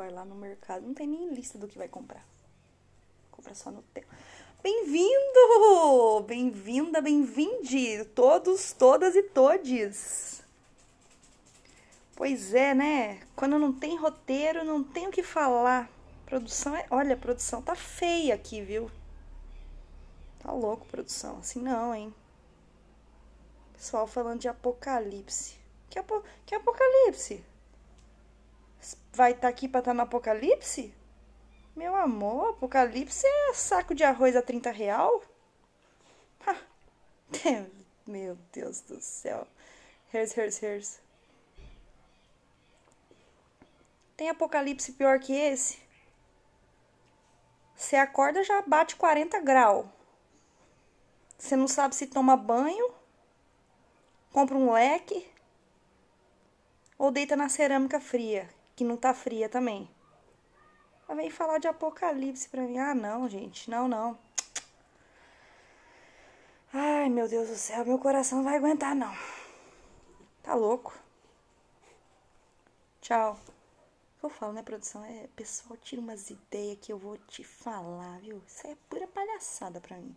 vai lá no mercado, não tem nem lista do que vai comprar. Compra só no tempo. Bem-vindo! Bem-vinda, bem-vinde! Todos, todas e todes. Pois é, né? Quando não tem roteiro, não tem o que falar. Produção é. Olha, produção tá feia aqui, viu? Tá louco, produção. Assim não, hein? Pessoal falando de apocalipse. Que, apo... que apocalipse? Vai estar tá aqui pra estar tá no apocalipse? Meu amor, apocalipse é saco de arroz a 30 real? Meu Deus do céu. Here's, here's, here's. Tem apocalipse pior que esse? Você acorda já bate 40 graus. Você não sabe se toma banho, compra um leque ou deita na cerâmica fria, que não tá fria também. Ela vem falar de apocalipse pra mim. Ah, não, gente, não, não. Ai, meu Deus do céu, meu coração não vai aguentar, não. Tá louco? Tchau. Eu falo, né, produção? É, pessoal, tira umas ideias que eu vou te falar, viu? Isso é pura palhaçada pra mim.